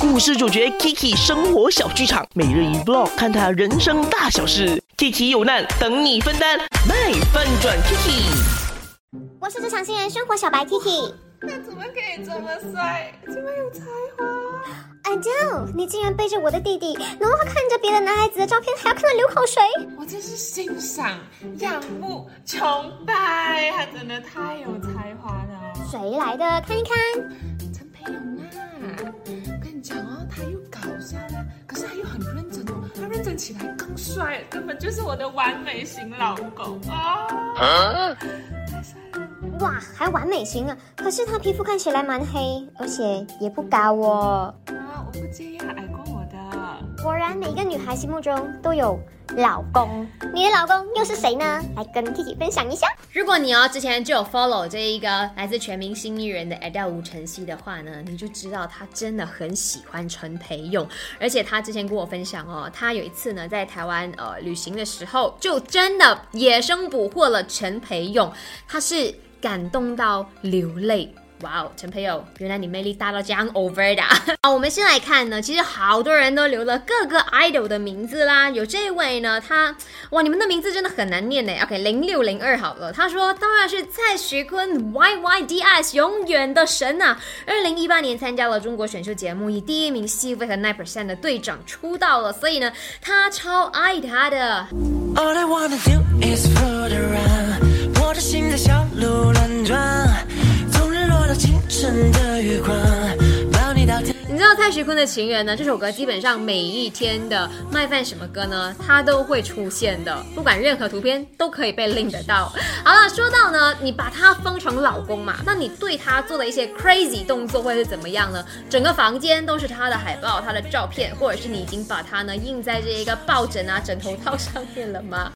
故事主角 Kiki 生活小剧场，每日一 vlog，看他人生大小事。Kiki 有难等你分担，卖翻转 Kiki。我是职场新人生活小白 Kiki。那怎么可以这么帅，这么有才华？Adele，你竟然背着我的弟弟，然后看着别的男孩子的照片，还要看他流口水？我真是欣赏、仰慕、崇拜，他真的太有才华了。谁来的？看一看，陈培勇啊！又很认真哦，他认真起来更帅，根本就是我的完美型老公啊！太帅了。哇，还完美型啊！可是他皮肤看起来蛮黑，而且也不高哦。啊，我不介意。果然，每个女孩心目中都有老公。你的老公又是谁呢？来跟 Kiki 分享一下。如果你哦之前就有 follow 这一个来自全明星艺人的 Adele 吴晨曦的话呢，你就知道他真的很喜欢陈培勇。而且他之前跟我分享哦，他有一次呢在台湾呃旅行的时候，就真的野生捕获了陈培勇。他是。感动到流泪，哇哦，陈朋友，原来你魅力大到这样 over 的啊！我们先来看呢，其实好多人都留了各个 idol 的名字啦。有这位呢，他哇，你们的名字真的很难念呢。OK，零六零二好了，他说当然是蔡徐坤，Y Y D S，永远的神啊！二零一八年参加了中国选秀节目，以第一名 C 位和 nine percent 的队长出道了，所以呢，他超爱他的。All I wanna do is float around. 我的心在你。知道蔡徐坤的情缘呢？这首歌基本上每一天的卖饭什么歌呢，它都会出现的，不管任何图片都可以被拎得到。好了，说到呢，你把他封成老公嘛，那你对他做的一些 crazy 动作会是怎么样呢？整个房间都是他的海报、他的照片，或者是你已经把他呢印在这一个抱枕啊、枕头套上面了吗？